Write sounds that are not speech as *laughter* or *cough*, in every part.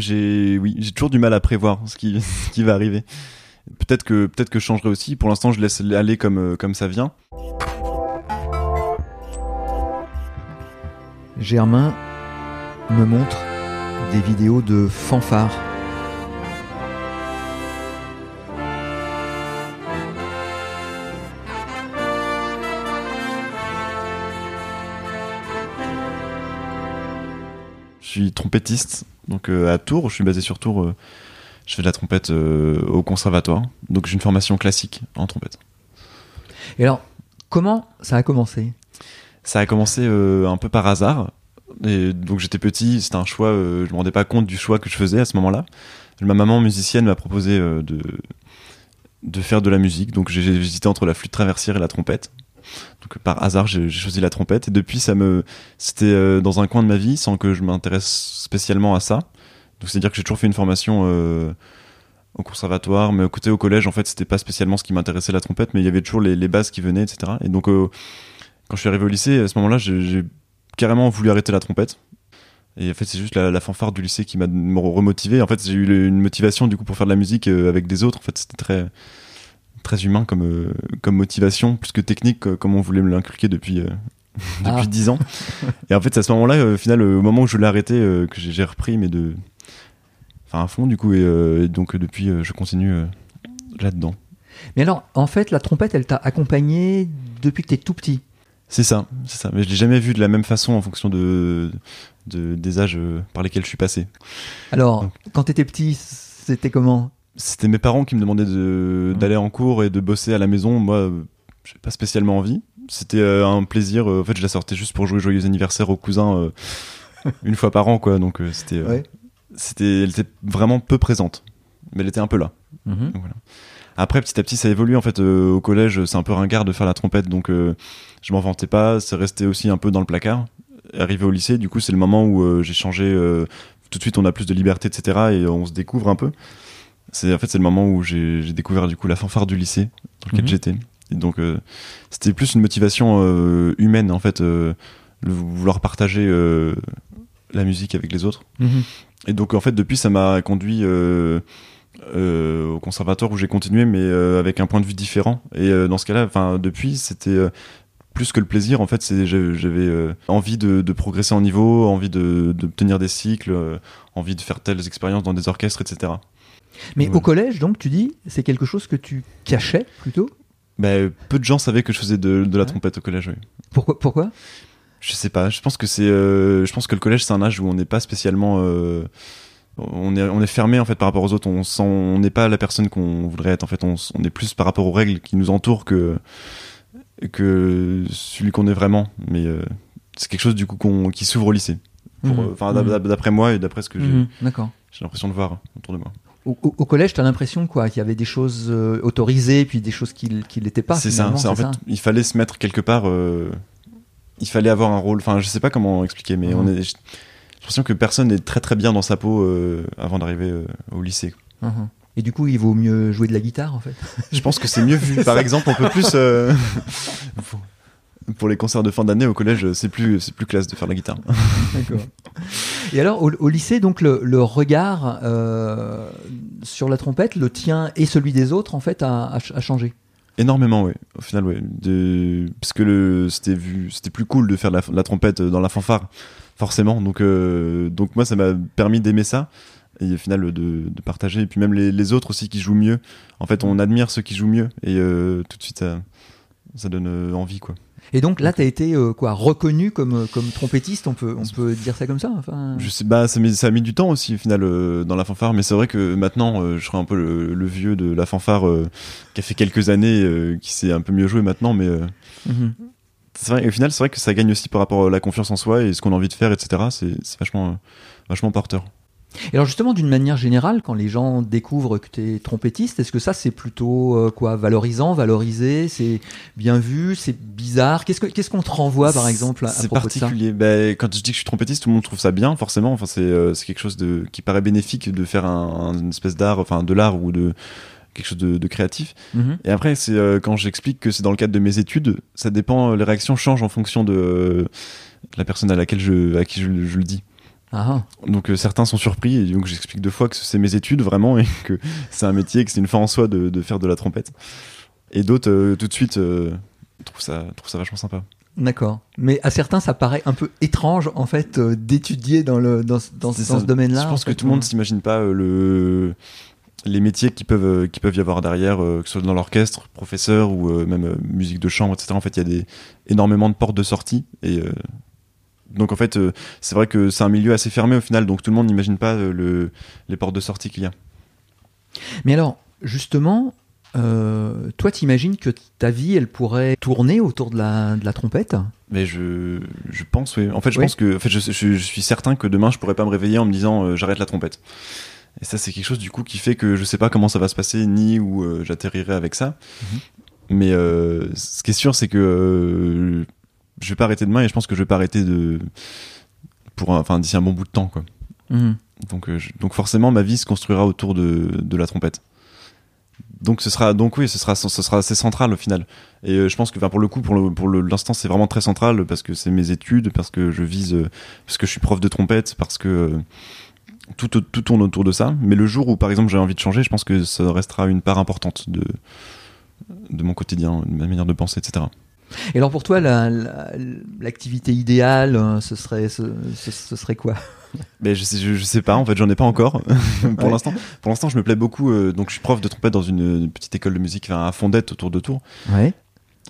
j'ai toujours du mal à prévoir *laughs* ce qui, va arriver. Peut-être que peut-être que je changerai aussi. Pour l'instant, je laisse aller comme euh, ça vient. Germain me montre des vidéos de fanfares. Suis trompettiste, donc euh, à Tours. Je suis basé sur Tours. euh, je fais de la trompette euh, au conservatoire. Donc j'ai une formation classique en trompette. Et alors, comment ça a commencé? Ça a commencé un peu par hasard. Et donc j'étais petit, c'était un choix, je me rendais pas compte du choix que je faisais à ce moment-là. Ma maman musicienne m'a proposé de, de faire de la musique, donc j'ai j'ai hésité entre la flûte traversière et la trompette. Donc par hasard j'ai choisi la trompette et depuis ça me c'était euh, dans un coin de ma vie sans que je m'intéresse spécialement à ça. Donc c'est à dire que j'ai toujours fait une formation euh, au conservatoire, mais côté au collège en fait c'était pas spécialement ce qui m'intéressait la trompette, mais il y avait toujours les, les bases qui venaient, etc. Et donc euh, quand je suis arrivé au lycée, à ce moment-là, j'ai carrément voulu arrêter la trompette. Et en fait, c'est juste la, la fanfare du lycée qui m'a remotivé. En fait, j'ai eu une motivation du coup pour faire de la musique avec des autres. En fait, c'était très très humain comme euh, comme motivation, plus que technique, euh, comme on voulait me l'inculquer depuis euh, *laughs* Ah. depuis dix ans. Et en fait, c'est à ce moment-là, au final, au moment où je l'ai arrêté, que j'ai repris, mais de enfin à fond du coup. Et, euh, et donc depuis, je continue euh, là-dedans. Mais alors, en fait, la trompette, elle t'a accompagné depuis que t'es tout petit. C'est ça, c'est ça. Mais je l'ai jamais vu de la même façon en fonction de, de des âges par lesquels je suis passé. Alors, Donc. quand t'étais petit, c'était comment? C'était mes parents qui me demandaient de- Mhm. d'aller en cours et de bosser à la maison. Moi, euh, j'ai pas spécialement envie. C'était euh, un plaisir. euh, En fait, je la sortais juste pour jouer joyeux anniversaire aux cousins *laughs* une fois par an, quoi. Donc c'était, Ouais. c'était, elle était vraiment peu présente, mais elle était un peu là. Donc, voilà. Après, petit à petit, ça évolue. En fait, euh, au collège, c'est un peu ringard de faire la trompette, donc euh, je m'en vantais pas. C'est resté aussi un peu dans le placard. Arrivé au lycée, du coup, c'est le moment où euh, j'ai changé. tout de suite, on a plus de liberté, etc. Et on se découvre un peu. C'est en fait, c'est le moment où j'ai découvert du coup la fanfare du lycée dans lequel Mhm. j'étais. Et donc, euh, c'était plus une motivation euh, humaine, en fait, euh, le vouloir partager euh, la musique avec les autres. Mhm. Et donc en fait depuis ça m'a conduit au conservatoire où j'ai continué mais avec un point de vue différent. Et dans ce cas-là, enfin depuis c'était plus que le plaisir en fait c'est j'avais envie de, de progresser en niveau, envie de d'obtenir des cycles, envie de faire telles expériences dans des orchestres, etc. Mais au collège, donc, tu dis, c'est quelque chose que tu cachais plutôt Ben, peu de gens savaient que je faisais de, de la Ouais. trompette au collège. Oui. Pourquoi, pourquoi? Je sais pas. Je pense que c'est. euh, je pense que le collège c'est un âge où on n'est pas spécialement. euh, on est on est fermé en fait par rapport aux autres. On sent on n'est pas la personne qu'on voudrait être. En fait, on, est plus par rapport aux règles qui nous entourent que que celui qu'on est vraiment. Mais euh, c'est quelque chose du coup qui s'ouvre au lycée. Euh, Enfin d'ap- d'après moi et d'après ce que j'ai-. D'accord. j'ai l'impression de voir autour de moi. Au, collège, t'as l'impression quoi Qu'il y avait des choses euh, autorisées, puis des choses qui qui l'étaient pas. c'est ça. En fait, il fallait se mettre quelque part. euh, il fallait avoir un rôle. Enfin, je sais pas comment expliquer, mais Mhm. on est. J'ai l'impression que personne n'est très très bien dans sa peau euh, avant d'arriver euh, au lycée. Mhm. Et du coup, il vaut mieux jouer de la guitare, en fait. *laughs* Je pense que c'est mieux vu. Par exemple, on peut plus. *laughs* pour, les concerts de fin d'année au collège, c'est plus c'est plus classe de faire la guitare. D'accord. *laughs* Et alors, au, lycée, donc, le, regard euh, sur la trompette, le tien et celui des autres, en fait, a, changé? Énormément, oui. Au final, oui. Parce que c'était c'était plus cool de faire la, trompette dans la fanfare, forcément. Donc, euh, donc moi, ça m'a permis d'aimer ça et au final de, partager. Et puis même les, autres aussi qui jouent mieux. En fait, on admire ceux qui jouent mieux et euh, tout de suite, ça, donne envie, quoi. Et donc là, tu as été euh, quoi reconnu comme, comme trompettiste, on peut, on peut dire ça comme ça enfin... Je sais, bah, ça, ça a mis du temps aussi au final euh, dans la fanfare, mais c'est vrai que maintenant, euh, je serais un peu le, le vieux de la fanfare euh, qui a fait quelques années, euh, qui sait un peu mieux jouer maintenant, mais euh, Mhm. c'est vrai, au final, c'est vrai que ça gagne aussi par rapport à la confiance en soi et ce qu'on a envie de faire, etc. C'est c'est vachement, euh, vachement porteur. Et alors justement, d'une manière générale, quand les gens découvrent que tu es trompettiste, est-ce que ça c'est plutôt euh, quoi valorisant, valorisé, c'est bien vu, c'est bizarre? Qu'est-ce que- qu'est-ce qu'on te renvoie par exemple à, C'est propos de ça? particulier. Ben, quand je dis que je suis trompettiste, tout le monde trouve ça bien, forcément. Enfin, c'est euh, quelque chose de qui paraît bénéfique de faire un, une espèce d'art, enfin de l'art ou de quelque chose de, de créatif. Mhm. Et après, c'est euh, quand j'explique que c'est dans le cadre de mes études, ça dépend. Les réactions changent en fonction de euh, la personne à laquelle je à qui je, je le dis. Ah, Donc euh, certains sont surpris et donc j'explique deux fois que c'est mes études vraiment et que c'est un métier, que c'est une fin en soi de, de faire de la trompette. Et d'autres euh, tout de suite euh, trouvent ça trouvent ça vachement sympa. d'accord. Mais à certains, ça paraît un peu étrange, en fait, d'étudier dans, le, dans, ce- dans, ce- dans domaine-là. Je en pense que fait. tout le monde s'imagine pas le les métiers qui peuvent qui peuvent y avoir derrière, que ce soit dans l'orchestre, professeur ou même musique de chambre, etc. En fait, il y a des énormément de portes de sortie et donc en fait, euh, c'est vrai que c'est un milieu assez fermé au final, donc tout le monde n'imagine pas euh, le, les portes de sortie qu'il y a. Mais alors, justement, euh, toi, t'imagines que ta vie, elle pourrait tourner autour de la, de la trompette? Mais je, je pense, oui. En fait, je Oui. pense que, en fait, je, je- je suis certain que demain, je pourrais pas me réveiller en me disant euh, j'arrête la trompette. Et ça, c'est quelque chose du coup qui fait que je sais pas comment ça va se passer ni où euh, j'atterrirai avec ça. Mhm. Mais ce qui est sûr, c'est que je vais pas arrêter demain et je pense que je vais pas arrêter de pour, un- enfin, d'ici un bon bout de temps, quoi. Donc, euh, je- donc forcément, ma vie se construira autour de, de la trompette. Donc ce sera donc oui, ce sera ce sera assez central au final. Et euh, je pense que pour le coup, pour le, pour le- l'instant, c'est vraiment très central parce que c'est mes études, parce que je vise, euh, parce que je suis prof de trompette, parce que euh, tout tout tourne autour de ça. Mais le jour où par exemple j'ai envie de changer, je pense que ça restera une part importante de de mon quotidien, de ma manière de penser, etc. Et alors pour toi, la- la- l'activité idéale, euh, ce serait, ce, ce- ce serait quoi? Mais *laughs* je sais, je, je sais pas, en fait, j'en ai pas encore. *laughs* pour Ouais. l'instant, pour l'instant, je me plais beaucoup. euh, donc, je suis prof de trompette dans une, une petite école de musique enfin, à Fondette, autour de Tours. Ouais.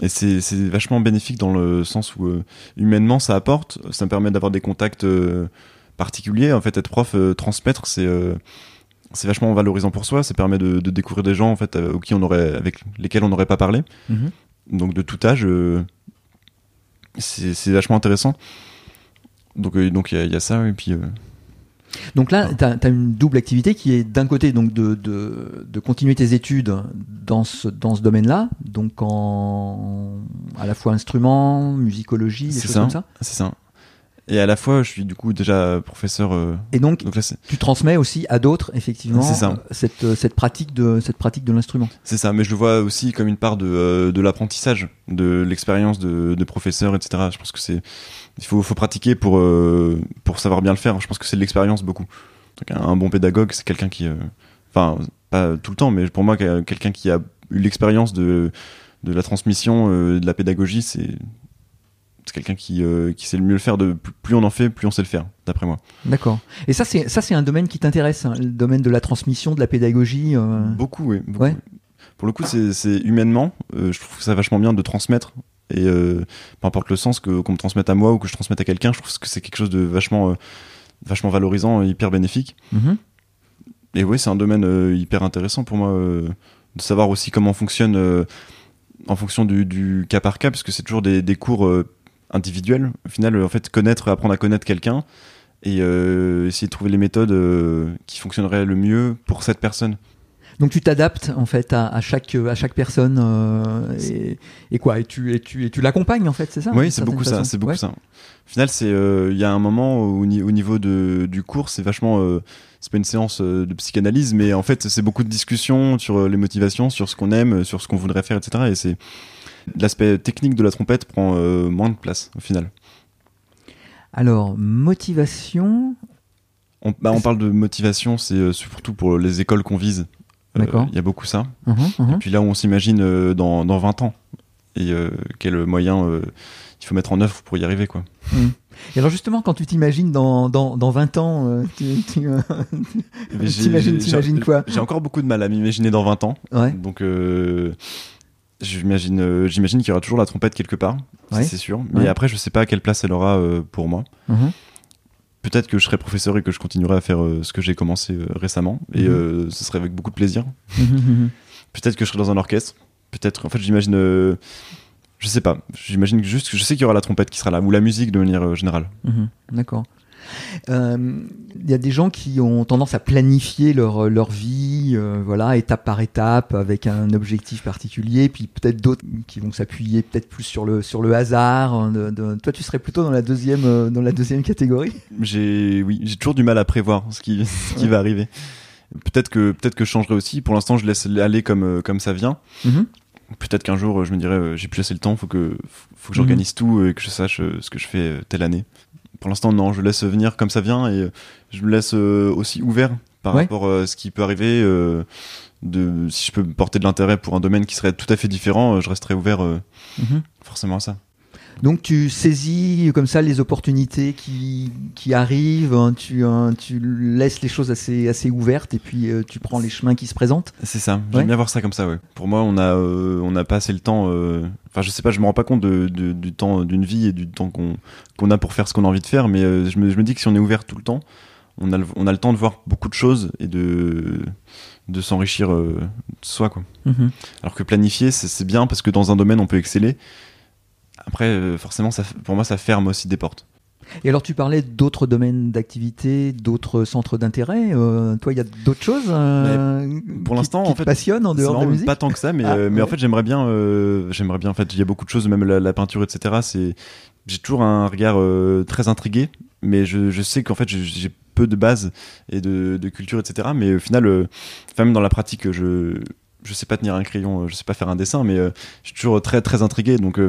Et c'est vachement bénéfique dans le sens où euh, humainement ça apporte, ça me permet d'avoir des contacts euh, particuliers. En fait, être prof, transmettre, c'est c'est vachement valorisant pour soi. Ça permet de, de découvrir des gens en fait euh, qui on aurait, avec lesquels on n'aurait pas parlé. Mhm. Donc de tout âge, euh, c'est vachement intéressant. Donc euh, donc il y, a- y a ça et puis euh, Donc là, tu as, une double activité qui est d'un côté donc de, de, de continuer tes études dans ce, dans ce domaine-là, donc en à la fois instrument, musicologie, des choses ça. comme ça. c'est ça. Et à la fois, je suis du coup déjà professeur. euh, Et donc donc là, c'est tu transmets aussi à d'autres effectivement ça. euh, cette, euh, cette pratique de cette pratique de l'instrument. C'est ça, mais je le vois aussi comme une part de, euh, de l'apprentissage, de l'expérience de, de professeur, etc. Je pense que c'est, il faut, faut pratiquer pour, euh, pour savoir bien le faire. Je pense que c'est de l'expérience beaucoup. Donc un, un bon pédagogue, c'est quelqu'un qui, euh, enfin, pas tout le temps, mais pour moi, quel- quelqu'un qui a eu l'expérience de, de la transmission, euh, de la pédagogie, c'est, c'est quelqu'un qui, euh, qui sait le mieux le faire. De, plus- on en fait, plus on sait le faire, d'après moi. D'accord. Et ça c'est ça c'est un domaine qui t'intéresse, hein, le domaine de la transmission, de la pédagogie. euh, Beaucoup, oui. beaucoup. Ouais. Pour le coup, c'est c'est humainement, euh, je trouve ça vachement bien de transmettre. Et peu importe le sens que qu'on me transmette à moi ou que je transmette à quelqu'un, je trouve que c'est quelque chose de vachement, vachement valorisant, hyper bénéfique. mhm. Et oui, c'est un domaine hyper intéressant pour moi de savoir aussi comment fonctionne en fonction du, du cas par cas, parce que c'est toujours des, des cours euh, individuels. Au final, euh, en fait, connaître, apprendre à connaître quelqu'un et euh, essayer de trouver les méthodes euh, qui fonctionneraient le mieux pour cette personne. Donc tu t'adaptes en fait à, à chaque à chaque personne euh, et, et quoi et tu et tu et tu l'accompagnes en fait c'est ça Oui, c'est beaucoup ça, c'est beaucoup Ouais. ça. Au final, c'est il y a un moment au, au niveau de, du cours, c'est vachement c'est pas une séance de psychanalyse, mais en fait, c'est beaucoup de discussions sur les motivations, sur ce qu'on aime, sur ce qu'on voudrait faire, etc. Et c'est l'aspect technique de la trompette prend euh, moins de place au final. Alors motivation. On, bah, on parle de motivation, c'est euh, surtout pour les écoles qu'on vise. Euh, D'accord. Il y a beaucoup ça. Mhm, mhm. Et puis là on s'imagine dans, dans 20 ans et quel moyen il faut mettre en œuvre pour y arriver, quoi. Et alors justement quand tu t'imagines dans, dans, dans 20 ans, euh, tu, tu, euh, T'imagines- t'imagines quoi? J'ai encore beaucoup de mal à m'imaginer dans 20 ans. ouais. Donc, euh, j'imagine, euh, j'imagine qu'il y aura toujours la trompette quelque part, Ouais. c'est sûr. Mais Ouais. après, je sais pas à quelle place elle aura euh, pour moi. Mhm. Peut-être que je serai professeur et que je continuerai à faire euh, ce que j'ai commencé récemment, et Mhm. ce serait avec beaucoup de plaisir. *laughs* Mhm. Peut-être que je serai dans un orchestre. Peut-être, en fait, j'imagine. je sais pas. J'imagine juste que je sais qu'il y aura la trompette qui sera là, ou la musique de manière générale. D'accord. Euh, Il y a des gens qui ont tendance à planifier leur, leur vie, euh, voilà, étape par étape, avec un objectif particulier, puis peut-être d'autres qui vont s'appuyer peut-être plus sur le, sur le hasard. hein, de- de- Toi, tu serais plutôt dans la deuxième, euh, dans la deuxième catégorie? J'ai, oui, j'ai toujours du mal à prévoir ce qui, ce qui Ouais. va arriver. Peut-être que, peut-être que je changerai aussi. Pour l'instant, je laisse aller comme, euh, comme ça vient. Mhm. Peut-être qu'un jour, euh, je me dirais, euh, j'ai plus assez le temps, faut que, faut que Mhm. j'organise tout et que je sache euh, ce que je fais euh, telle année. Pour l'instant, non, je laisse venir comme ça vient et je me laisse aussi ouvert par rapport à ce qui peut arriver. de, si je peux porter de l'intérêt pour un domaine qui serait tout à fait différent, je resterai ouvert mhm. forcément à ça. Donc tu saisis comme ça les opportunités qui, qui arrivent, hein, tu, hein, tu laisses les choses assez, assez ouvertes et puis euh, tu prends les chemins qui se présentent. C'est ça, j'aime bien voir ça comme ça. Ouais. Pour moi, on a, euh, on a pas assez le temps. Euh, enfin, je sais pas, je me rends pas compte de, du temps d'une vie et du temps qu'on qu'on a pour faire ce qu'on a envie de faire, mais je me, je, me, dis que si on est ouvert tout le temps, on a, le, on a le temps de voir beaucoup de choses et de de s'enrichir soi quoi. Mm-hmm. Alors que planifier c'est bien parce que dans un domaine on peut exceller après, euh, forcément, ça, pour moi, ça ferme aussi des portes. Et alors, tu parlais d'autres domaines d'activité, d'autres centres d'intérêt. Euh, toi, il y a d'autres choses euh, pour l'instant, en fait, passionnent en dehors de la musique. Pas tant que ça, mais ah, mais en fait, j'aimerais bien, j'aimerais bien. En fait, il y a beaucoup de choses, même la, peinture, etc. C'est, j'ai toujours un regard très intrigué, mais je, je sais qu'en fait, j'ai peu de base et de, de, culture, etc. Mais au final, même dans la pratique, je je sais pas tenir un crayon, je sais pas faire un dessin, mais je suis toujours très très intrigué. Donc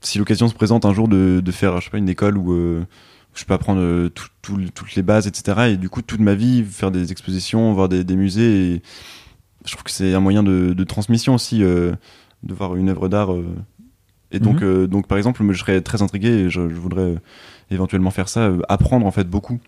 si l'occasion se présente un jour de, de, faire, je sais pas, une école où euh, je peux apprendre euh, toutes les bases, etc. Et du coup, toute ma vie, faire des expositions, voir des, des musées. Et je trouve que c'est un moyen de, de transmission aussi, euh, de voir une œuvre d'art. et donc, mhm. donc, par exemple, je serais très intrigué et je, je voudrais éventuellement faire ça, apprendre en fait beaucoup.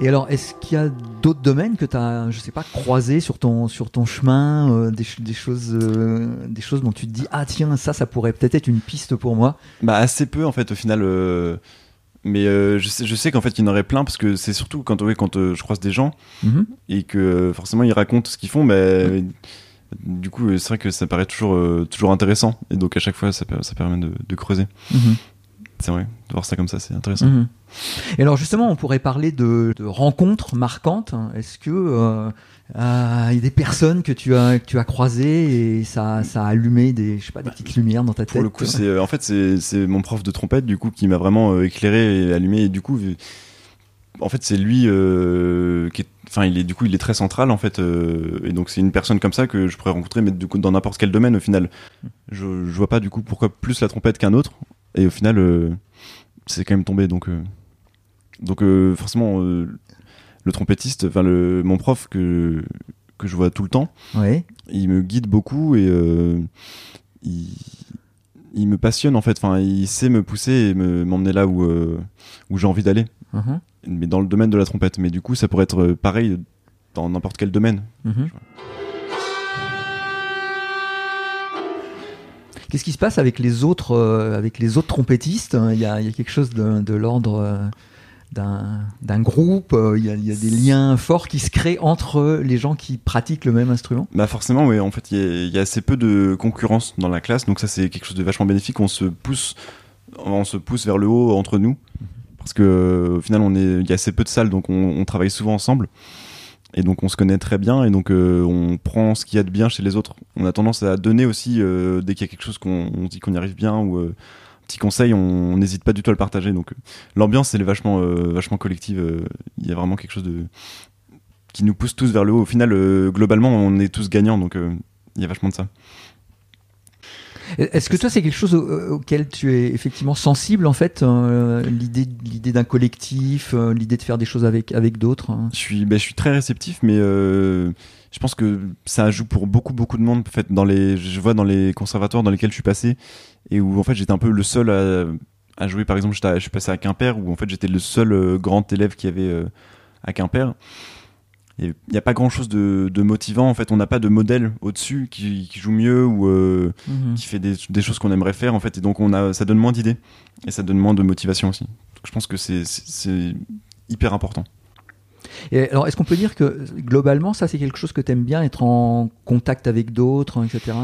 Et alors, est-ce qu'il y a d'autres domaines que tu as, je sais pas, croisés sur ton, sur ton chemin, euh, des, des, choses, euh, des choses dont tu te dis, ah tiens, ça, ça pourrait peut-être être une piste pour moi? Bah, assez peu en fait, au final. Euh, mais je sais, je sais qu'en fait, il y en aurait plein parce que c'est surtout quand, ouais, quand je croise des gens mhm. et que forcément ils racontent ce qu'ils font, mais. Du coup, c'est vrai que ça paraît toujours, toujours intéressant. Et donc, à chaque fois, ça, ça permet de, de creuser. Mhm. C'est vrai, de voir ça comme ça, c'est intéressant. Mhm. Et alors justement, on pourrait parler de, rencontres marquantes. Est-ce que euh, euh, il y a des personnes que tu as que tu as croisées et ça, ça a allumé des je sais pas des petites lumières dans ta tête Pour le coup, c'est euh, en fait c'est mon prof de trompette du coup qui m'a vraiment éclairé et allumé et du coup en fait c'est lui qui est enfin il est du coup il est très central en fait et donc c'est une personne comme ça que je pourrais rencontrer mais du coup dans n'importe quel domaine au final je, je vois pas du coup pourquoi plus la trompette qu'un autre et au final, euh, c'est quand même tombé. Donc, euh, donc euh, forcément, le trompettiste, enfin mon prof que que je vois tout le temps, il me guide beaucoup et il, il, me passionne en fait. Enfin, il sait me pousser et m'emmener là où où j'ai envie d'aller. Uh-huh. Mais dans le domaine de la trompette. Mais du coup, ça pourrait être pareil dans n'importe quel domaine. Uh-huh. Qu'est-ce qui se passe avec les autres, euh, avec les autres trompettistes il y, a, quelque chose de, l'ordre euh, d'un groupe, euh, il y, a, des liens forts qui se créent entre les gens qui pratiquent le même instrument? Bah forcément, oui. En fait, il y, a assez peu de concurrence dans la classe, donc ça c'est quelque chose de vachement bénéfique. On se pousse, on se pousse vers le haut entre nous, parce que au final, il y a assez peu de salles, donc on travaille souvent ensemble. Et donc on se connaît très bien et donc euh, on prend ce qu'il y a de bien chez les autres. On a tendance à donner aussi euh, dès qu'il y a quelque chose qu'on dit qu'on y arrive bien ou euh, petit conseil, on n'hésite pas du tout à le partager. Donc l'ambiance elle est vachement vachement collective. Il y a vraiment quelque chose qui nous pousse tous vers le haut. Au final, globalement, on est tous gagnants, donc il y a vachement de ça. Est-ce que toi, c'est quelque chose auquel tu es effectivement sensible, en fait, euh, l'idée, l'idée d'un collectif, euh, l'idée de faire des choses avec, avec d'autres hein? Je, suis, ben, je suis très réceptif, mais euh, je pense que ça joue pour beaucoup, beaucoup de monde. En fait, dans les, je vois dans les conservatoires dans lesquels je suis passé, et où en fait j'étais un peu le seul à, à jouer. Par exemple, je suis passé à Quimper, où en fait j'étais le seul grand élève qui avait à Quimper il n'y a pas grand chose de, motivant en fait. On n'a pas de modèle au-dessus qui, joue mieux ou euh, mhm. qui fait des, choses qu'on aimerait faire en fait. Et donc on a ça donne moins d'idées. Et ça donne moins de motivation aussi. Donc je pense que c'est hyper important alors, est-ce qu'on peut dire que globalement, ça, c'est quelque chose que tu aimes bien, être en contact avec d'autres, etc.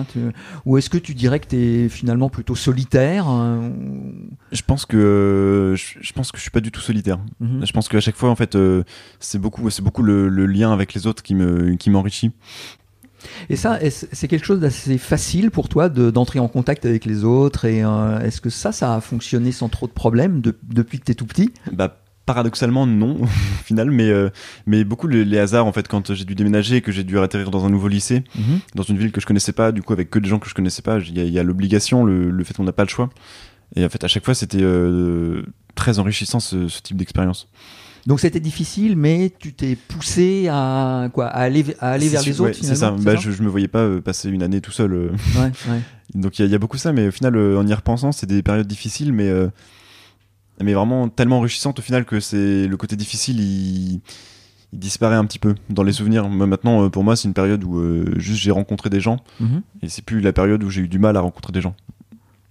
Ou est-ce que tu dirais que tu es finalement plutôt solitaire hein, Je pense que je, pense que je suis pas du tout solitaire. Mhm. Je pense qu'à chaque fois, en fait, euh, c'est beaucoup, c'est beaucoup le, lien avec les autres qui me, qui m'enrichit. Et ça, c'est quelque chose d'assez facile pour toi d'entrer en contact avec les autres Et euh, est-ce que ça, ça a fonctionné sans trop de problèmes depuis que tu es tout petit? Bah, paradoxalement non *laughs* au final mais euh, mais beaucoup les, les hasards en fait quand j'ai dû déménager et que j'ai dû atterrir dans un nouveau lycée Mhm. dans une ville que je connaissais pas du coup avec que des gens que je connaissais pas il y a, l'obligation le, le fait qu'on n'a pas le choix et en fait à chaque fois c'était euh, très enrichissant ce, ce type d'expérience Donc c'était difficile, mais tu t'es poussé à quoi à aller, à aller vers les sûr, autres ouais, c'est ça. Bah, je, je me voyais pas euh, passer une année tout seul euh. Ouais, ouais. *laughs* donc il y, y a beaucoup ça mais au final euh, en y repensant c'est des périodes difficiles mais euh, mais vraiment tellement enrichissantes au final que c'est le côté difficile il, il disparaît un petit peu dans les souvenirs maintenant euh, pour moi c'est une période où euh, juste j'ai rencontré des gens Mhm. et c'est plus la période où j'ai eu du mal à rencontrer des gens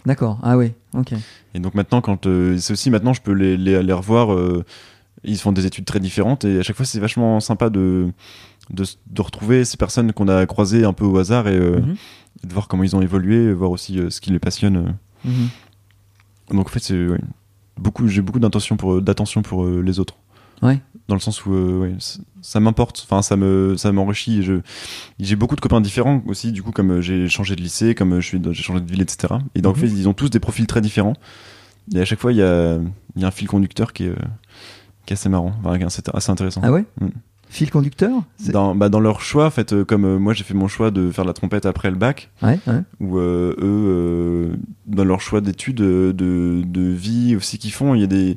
D'accord. Ah oui. Ok. et donc maintenant quand euh, c'est aussi maintenant je peux les, les, les revoir euh, ils font des études très différentes et à chaque fois c'est vachement sympa de, de de retrouver ces personnes qu'on a croisées un peu au hasard et, euh, Mhm. et de voir comment ils ont évolué voir aussi ce qui les passionne. Mhm. Donc en fait, c'est ouais, beaucoup, j'ai beaucoup d'intention pour d'attention pour euh, les autres. Ouais. Dans le sens où euh, ouais, ça m'importe, enfin ça me ça m'enrichit. Je j'ai beaucoup de copains différents aussi. Du coup, comme euh, j'ai changé de lycée, comme je suis j'ai changé de ville, etc. Et donc en Mhm. fait, ils ont tous des profils très différents. Et à chaque fois, il y a il y a un fil conducteur qui est qui est assez marrant, enfin, assez, assez intéressant. Ah ouais? Mm. Fil conducteur. Dans, bah, dans leur choix, en fait, euh, comme euh, moi j'ai fait mon choix de faire la trompette après le bac, Ouais. ouais. ou euh, eux, euh, dans leur choix d'études, de, de vie aussi qu'ils font, il y a des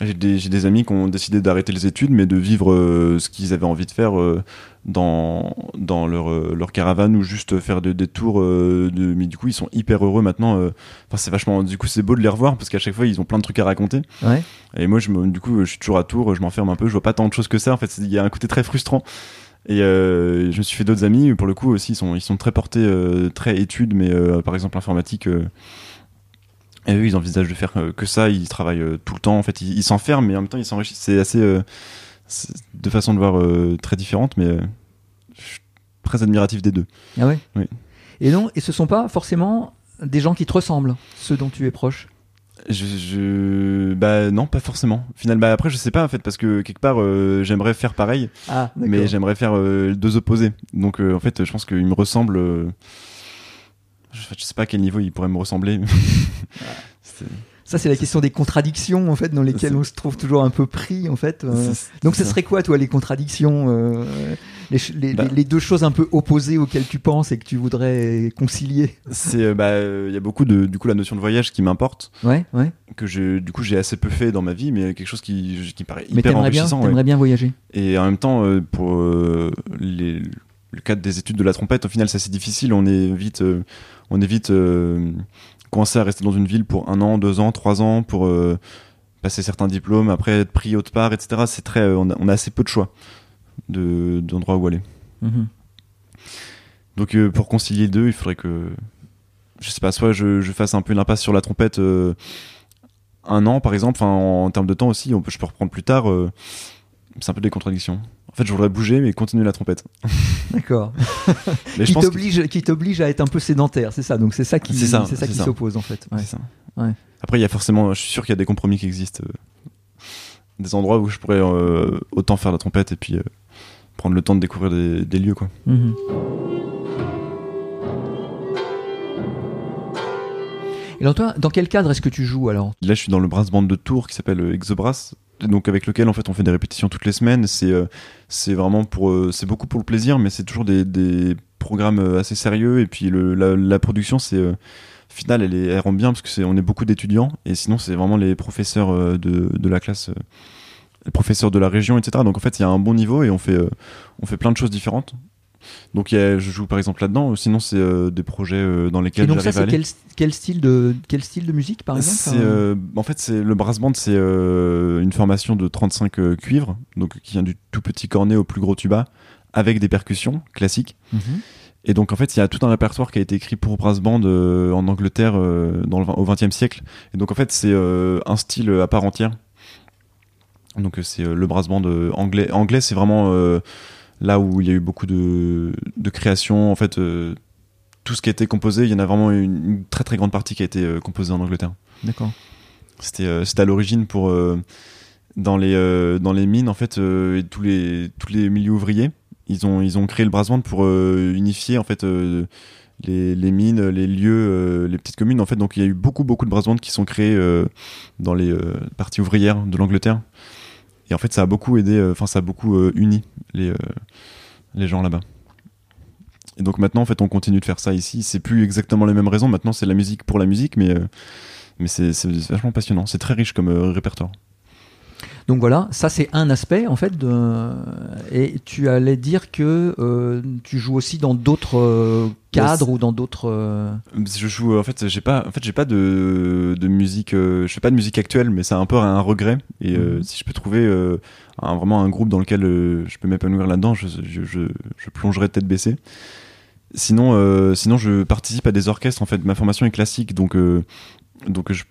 j'ai des, des amis qui ont décidé d'arrêter les études, mais de vivre ce qu'ils avaient envie de faire dans dans leur euh, leur caravane ou juste faire des, des tours. euh, de, mais du coup, ils sont hyper heureux maintenant. euh. Enfin, c'est vachement. Du coup, c'est beau de les revoir parce qu'à chaque fois, ils ont plein de trucs à raconter. Ouais. Et moi, je me, du coup, je suis toujours à Tours, je m'enferme un peu, je vois pas tant de choses que ça. En fait, il y a un côté très frustrant. Et euh, je me suis fait d'autres amis, pour le coup aussi, ils sont, ils sont très portés, très études, mais par exemple informatique. et eux, ils envisagent de faire que ça, ils travaillent tout le temps. En fait, ils ils s'enferment, mais en même temps, ils s'enrichissent. C'est assez. Euh, c'est de façon de voir euh, très différentes, mais euh, je suis très admiratif des deux. Ah ouais? Oui. Et non, et ce sont pas forcément des gens qui te ressemblent, ceux dont tu es proche? Je, je- bah non, pas forcément. Finalement, bah, après, je sais pas en fait, parce que quelque part, euh, j'aimerais faire pareil. Ah, mais j'aimerais faire euh, deux opposés. Donc euh, en fait, je pense qu'il me ressemble. Je, je sais pas à quel niveau il pourrait me ressembler. *laughs* *laughs* Ça, c'est la question des contradictions, en fait, dans lesquelles on se trouve toujours un peu pris, en fait. euh. Donc, ce c'est- serait quoi, toi, les contradictions euh, les, ch- les- Bah. les- deux choses un peu opposées auxquelles tu penses et que tu voudrais concilier? C'est euh, bah il y a beaucoup de du coup la notion de voyage qui m'importe Ouais, ouais. que je du coup j'ai assez peu fait dans ma vie mais quelque chose qui qui paraît Mais hyper t'aimerais bien, enrichissant ouais. bien voyager. et en même temps pour les le cadre des études de la trompette au final c'est assez difficile on est vite on est vite coincé à rester dans une ville pour un an deux ans trois ans pour euh, passer certains diplômes après être pris autre part etc c'est très euh, on a, on a assez peu de choix de d'endroits où aller. Mhm. donc euh, pour concilier les deux il faudrait que je sais pas soit je, je fasse un peu une impasse sur la trompette un an par exemple. En, en termes de temps aussi on peut, je peux reprendre plus tard c'est un peu des contradictions en fait je voudrais bouger mais continuer la trompette *laughs* D'accord. *laughs* Qui que- t'oblige, à être un peu sédentaire, c'est ça. Donc c'est ça qui, C'est ça, c'est ça c'est qui ça. s'oppose en fait. Ouais. C'est ça. Ouais. Après, il y a forcément, je suis sûr qu'il y a des compromis qui existent. euh, des endroits où je pourrais euh, autant faire la trompette et puis euh, prendre le temps de découvrir des, des lieux. Quoi. Mhm. Et dans, toi, dans quel cadre est-ce que tu joues alors? Là, je suis dans le brass band de Tours qui s'appelle euh, Exobras. Donc avec lequel en fait on fait des répétitions toutes les semaines. C'est euh, vraiment pour euh, c'est beaucoup pour le plaisir, mais c'est toujours des, des programmes euh, assez sérieux. Et puis le, la, production c'est finale elle, est, elle rend bien parce que on est beaucoup d'étudiants et sinon c'est vraiment les professeurs de, de la classe, les professeurs de la région, etc. Donc en fait il y a un bon niveau et on fait on fait plein de choses différentes. Donc il y a- je joue par exemple là-dedans. Sinon c'est euh, des projets euh, dans Et lesquels donc ça, c'est aller. quel, quel style de quel style de musique par exemple euh, en fait, c'est le brass band, c'est une formation de 35 euh, cuivres, donc qui vient du tout petit cornet au plus gros tuba, avec des percussions classiques. Mhm. Et donc, en fait, il y a tout un répertoire qui a été écrit pour brass band en Angleterre dans le, vingt- au XXe siècle. Et donc, en fait, c'est un style à part entière. Donc, c'est le brass band anglais. Anglais, c'est vraiment là où il y a eu beaucoup de, de créations. En fait, euh, tout ce qui a été composé, il y en a vraiment une, une très très grande partie qui a été euh, composée en Angleterre. D'accord. C'était euh, à l'origine pour dans les dans les mines en fait et tous les tous les milieux ouvriers ils ont ils ont créé le brass band pour unifier en fait les, les mines les lieux euh, les petites communes en fait donc il y a eu beaucoup beaucoup de brass bands qui sont créés euh, dans les euh, parties ouvrières de l'Angleterre Et en fait, ça a beaucoup aidé, enfin, ça a beaucoup uni les, les gens là-bas. Et donc maintenant, en fait, on continue de faire ça ici. C'est plus exactement les mêmes raisons. Maintenant, c'est la musique pour la musique, mais, mais c'est vachement passionnant. C'est très riche comme répertoire. Donc voilà, ça c'est un aspect en fait. De... Et tu allais dire que euh, tu joues aussi dans d'autres euh, cadres ou dans d'autres. Euh, je joue en fait, j'ai pas, en fait, j'ai pas de, de musique. je fais pas de musique actuelle, mais c'est un peu un regret. Et mhm. si je peux trouver un, vraiment un groupe dans lequel je peux m'épanouir là-dedans, je, je, je, je, plongerai tête baissée. Sinon, sinon, je participe à des orchestres. En fait, ma formation est classique, donc donc je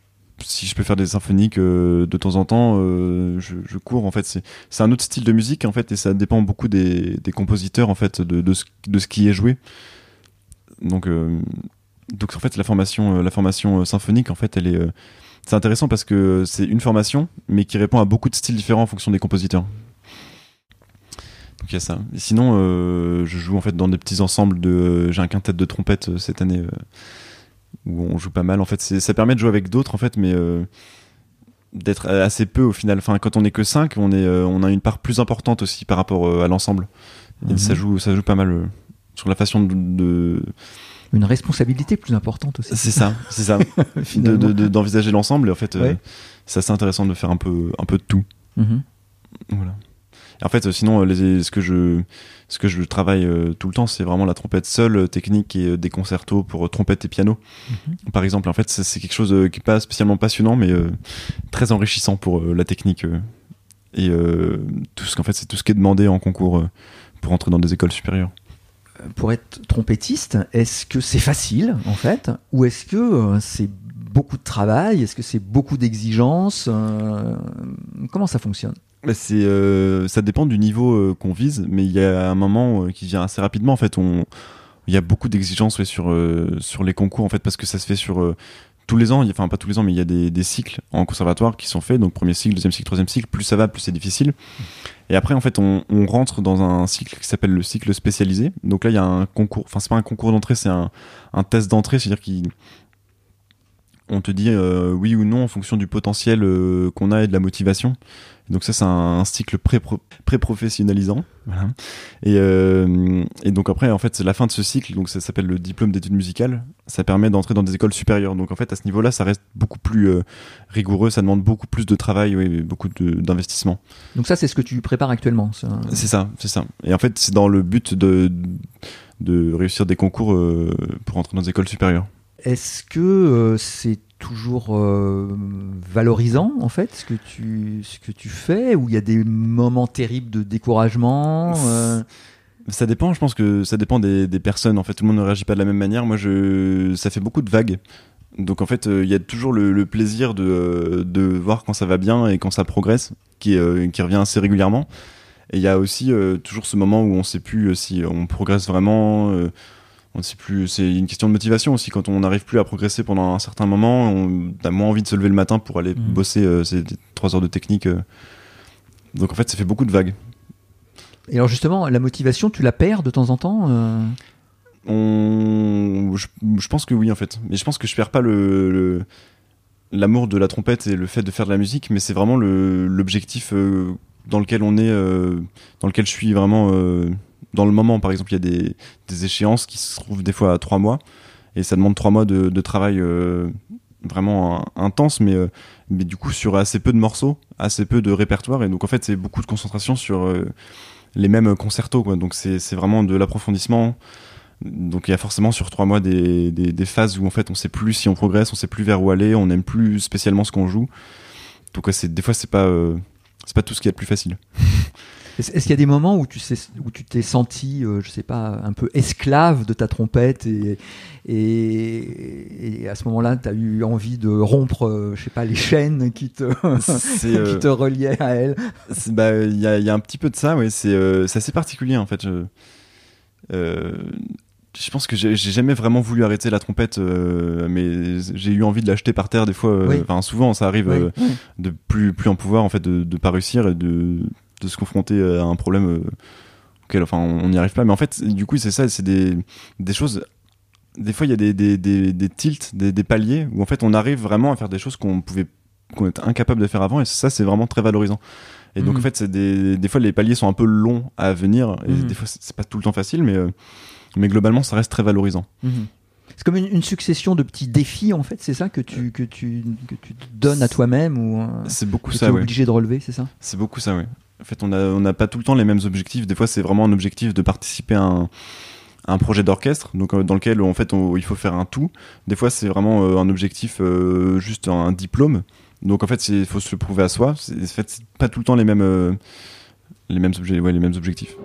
si je peux faire des symphoniques euh, de temps en temps, euh, je, cours en fait. C'est un autre style de musique en fait et ça dépend beaucoup des, compositeurs en fait de, ce, qui est joué. Donc, euh, donc en fait la formation, la formation symphonique en fait elle est c'est intéressant parce que c'est une formation mais qui répond à beaucoup de styles différents en fonction des compositeurs. Donc il y a ça. sinon je joue en fait dans des petits ensembles de j'ai un quintet de trompette cette année où on joue pas mal. En fait, ça permet de jouer avec d'autres, en fait, mais euh, d'être assez peu au final. Enfin, quand on est que 5, on, est, euh, on a une part plus importante aussi par rapport euh, à l'ensemble. Et ça mhm. joue, ça joue pas mal sur la façon de, Une responsabilité plus importante aussi. C'est ça, c'est ça. *laughs* D'envisager l'ensemble. Et en fait, c'est assez intéressant de faire un peu, un peu de tout. Mhm. Voilà. En fait, sinon, les, ce que je ce que je travaille euh, tout le temps, c'est vraiment la trompette seule, euh, technique et euh, des concertos pour trompette et piano. Mhm. Par exemple, en fait, c'est quelque chose qui n'est pas spécialement passionnant, mais très enrichissant pour la technique. et tout ce qu'en fait, c'est tout ce qui est demandé en concours pour entrer dans des écoles supérieures pour être trompettiste, est-ce que c'est facile en fait? Ou est-ce que c'est beaucoup de travail? Est-ce que c'est beaucoup d'exigences? Comment ça fonctionne? C'est, euh, ça dépend du niveau euh, qu'on vise, mais il y a un moment euh, qui vient assez rapidement. En fait, on, il y a beaucoup d'exigences sur sur les concours en fait parce que ça se fait sur tous les ans. Enfin, pas tous les ans, mais il y a des, des, cycles en conservatoire qui sont faits. Donc premier cycle, deuxième cycle, troisième cycle. Plus ça va, plus c'est difficile. Et après, en fait, on, on rentre dans un cycle qui s'appelle le cycle spécialisé. Donc là, il y a un concours. Enfin, c'est pas un concours d'entrée, c'est un, un test d'entrée, c'est-à-dire qu'il on te dit oui ou non en fonction du potentiel qu'on a et de la motivation. Donc ça, c'est un, cycle pré-professionnalisant. voilà. et, euh, et, donc après, en fait, c'est la fin de ce cycle. Donc ça s'appelle le diplôme d'études musicales. Ça permet d'entrer dans des écoles supérieures. Donc en fait, à ce niveau-là, ça reste beaucoup plus euh, rigoureux. Ça demande beaucoup plus de travail, oui, beaucoup d'investissement. Donc ça, c'est ce que tu prépares actuellement. C'est ça, c'est ça. Et en fait, c'est dans le but de, de réussir des concours euh, pour entrer dans des écoles supérieures. Est-ce que c'est toujours euh, valorisant en fait ce que tu ce que tu fais ou il y a des moments terribles de découragement euh? ça dépend je pense que ça dépend des, des, personnes en fait. Tout le monde ne réagit pas de la même manière. Moi je ça fait beaucoup de vagues. Donc en fait euh, il y a toujours le, plaisir de, de voir quand ça va bien et quand ça progresse qui, qui revient assez régulièrement. Et il y a aussi toujours ce moment où on sait plus si on progresse vraiment c'est plus, c'est une question de motivation aussi. Quand on n'arrive plus à progresser pendant un certain moment, on a moins envie de se lever le matin pour aller mm. bosser euh, ces trois heures de technique. Euh. Donc en fait, ça fait beaucoup de vagues. Et alors justement, la motivation, tu la perds de temps en temps euh? On... je, pense que oui en fait. Mais je pense que je perds pas le, l'amour de la trompette et le fait de faire de la musique, mais c'est vraiment l'objectif dans lequel on est, dans lequel je suis vraiment dans le moment. Par exemple, il y a des, échéances qui se trouvent des fois à trois mois et ça demande trois mois de, travail euh, vraiment intense, mais, euh, mais du coup sur assez peu de morceaux, assez peu de répertoire et donc en fait c'est beaucoup de concentration sur euh, les mêmes concertos. Quoi. Donc c'est vraiment de l'approfondissement. Donc il y a forcément sur trois mois des, phases où en fait on sait plus si on progresse, on sait plus vers où aller, on n'aime plus spécialement ce qu'on joue. Donc des fois c'est pas pas tout ce qui est le plus facile. *laughs* Est-ce qu'il y a des moments où tu sais, où tu t'es senti, euh, je sais pas, un peu esclave de ta trompette et, et, à ce moment-là, tu as eu envie de rompre, euh, je sais pas, les chaînes qui te, *laughs* qui euh, te reliaient à elle? bah, Il y, a, y, a, un petit peu de ça, oui. C'est assez particulier en fait. Je, je pense que j'ai jamais vraiment voulu arrêter la trompette, mais j'ai eu envie de l'acheter par terre des fois. Enfin, souvent, ça arrive de plus plus en pouvoir en fait de, de pas réussir et de de se confronter à un problème euh, auquel enfin on n'y arrive pas mais en fait du coup c'est ça c'est des, des choses des fois il y a des, des, des, des tilts des, des, paliers où en fait on arrive vraiment à faire des choses qu'on pouvait qu'on était incapable de faire avant et ça c'est vraiment très valorisant Et donc Mhm. en fait, c'est des, des fois les paliers sont un peu longs à venir et Mhm. des fois c'est pas tout le temps facile, mais euh, mais globalement ça reste très valorisant. Mhm. C'est comme une, une succession de petits défis, en fait, c'est ça que tu, que tu, que tu donnes à toi-même ou euh, C'est beaucoup que tu es ouais. obligé de relever, c'est ça? C'est beaucoup ça, oui. En fait, on n'a pas tout le temps les mêmes objectifs. Des fois, c'est vraiment un objectif de participer à un, projet d'orchestre, donc euh, dans lequel en fait il faut faire un tout. Des fois, c'est vraiment euh, un objectif euh, juste un diplôme. Donc en fait, il faut se le prouver à soi. En fait, pas tout le temps les mêmes les mêmes objectifs.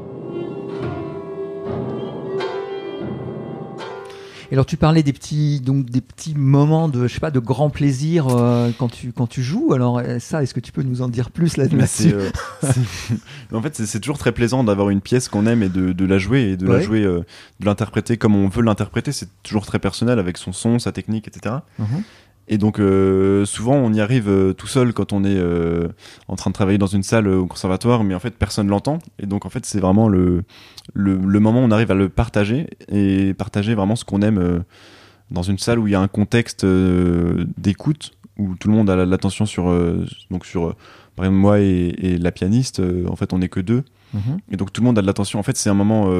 Et alors tu parlais des petits, donc des petits moments de, je sais pas, de grand plaisir euh, quand tu quand tu joues. Alors euh, ça, est-ce que tu peux nous en dire plus là- là-dessus euh, *laughs* c'est- en fait, c'est, toujours très plaisant d'avoir une pièce qu'on aime et de, de la jouer et de Ouais. la jouer, euh, de l'interpréter comme on veut l'interpréter. C'est toujours très personnel avec son son, sa technique, etc. Et donc euh, souvent on y arrive euh, tout seul quand on est euh, en train de travailler dans une salle au conservatoire, mais en fait personne l'entend. Et donc en fait c'est vraiment le, le, le moment où on arrive à le partager et partager vraiment ce qu'on aime dans une salle où il y a un contexte d'écoute où tout le monde a la- l'attention sur donc sur par exemple moi et, et la pianiste. en fait on est que deux Mhm. et donc tout le monde a de l'attention. En fait, c'est un moment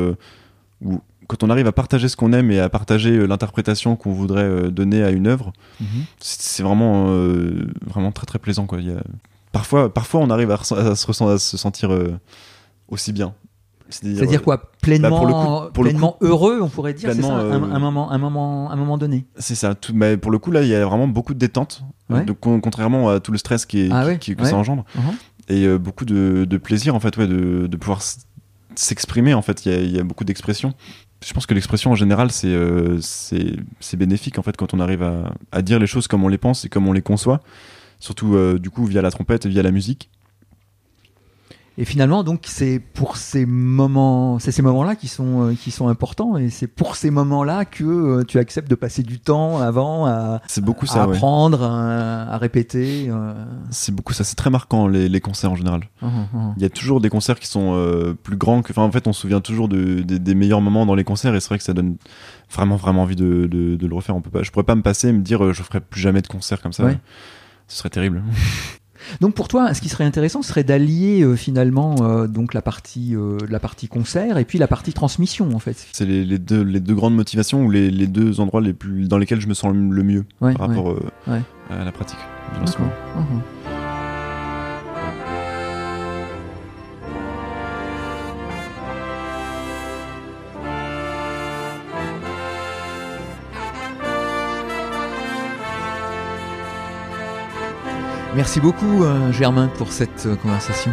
où, quand on arrive à partager ce qu'on aime et à partager euh, l'interprétation qu'on voudrait euh, donner à une œuvre, Mhm. c'est c'est vraiment, euh, vraiment très très plaisant. Quoi. Il y a... parfois, parfois, on arrive à, se, à se sentir aussi bien. C'est-à-dire quoi? Pleinement, bah, pour le coup- pour le pleinement heureux, on pourrait dire, ça, un, euh, un moment, un moment, un moment donné. C'est ça. Tout, mais pour le coup, là, il y a vraiment beaucoup de détente. Ouais. Contrairement à tout le stress qui est, Ah qui- ouais, qui- que ouais. ça engendre. Mhm. Et euh, beaucoup de, de plaisir, en fait, ouais, de, de pouvoir s'exprimer. En fait, il y y a beaucoup d'expression. Je pense que l'expression en général, c'est euh, c'est bénéfique en fait quand on arrive à, à dire les choses comme on les pense et comme on les conçoit. Surtout euh, du coup via la trompette et via la musique. Et finalement, donc, c'est pour ces moments, c'est ces moments-là qui sont, euh, qui sont importants, et c'est pour ces moments-là que euh, tu acceptes de passer du temps avant à, ouais. apprendre, à, à répéter. euh. C'est beaucoup ça. C'est très marquant les, les concerts en général. Mhm, mhm. Il y a toujours des concerts qui sont euh, plus grands que. Enfin, en fait, on se souvient toujours de, des- des meilleurs moments dans les concerts et c'est vrai que ça donne vraiment, vraiment envie de, le refaire. On peut pas, je pourrais pas me passer et me dire je ferai plus jamais de concert comme ça. Ouais. Ce serait terrible. *laughs* Donc pour toi, ce qui serait intéressant, ce serait d'allier euh, finalement euh, donc la partie, euh, la partie concert et puis la partie transmission en fait. C'est les, les deux, les deux grandes motivations ou les, les deux endroits les plus, dans lesquels je me sens le mieux Ouais, par rapport ouais. à la pratique de. Merci beaucoup euh, Germain pour cette euh, conversation.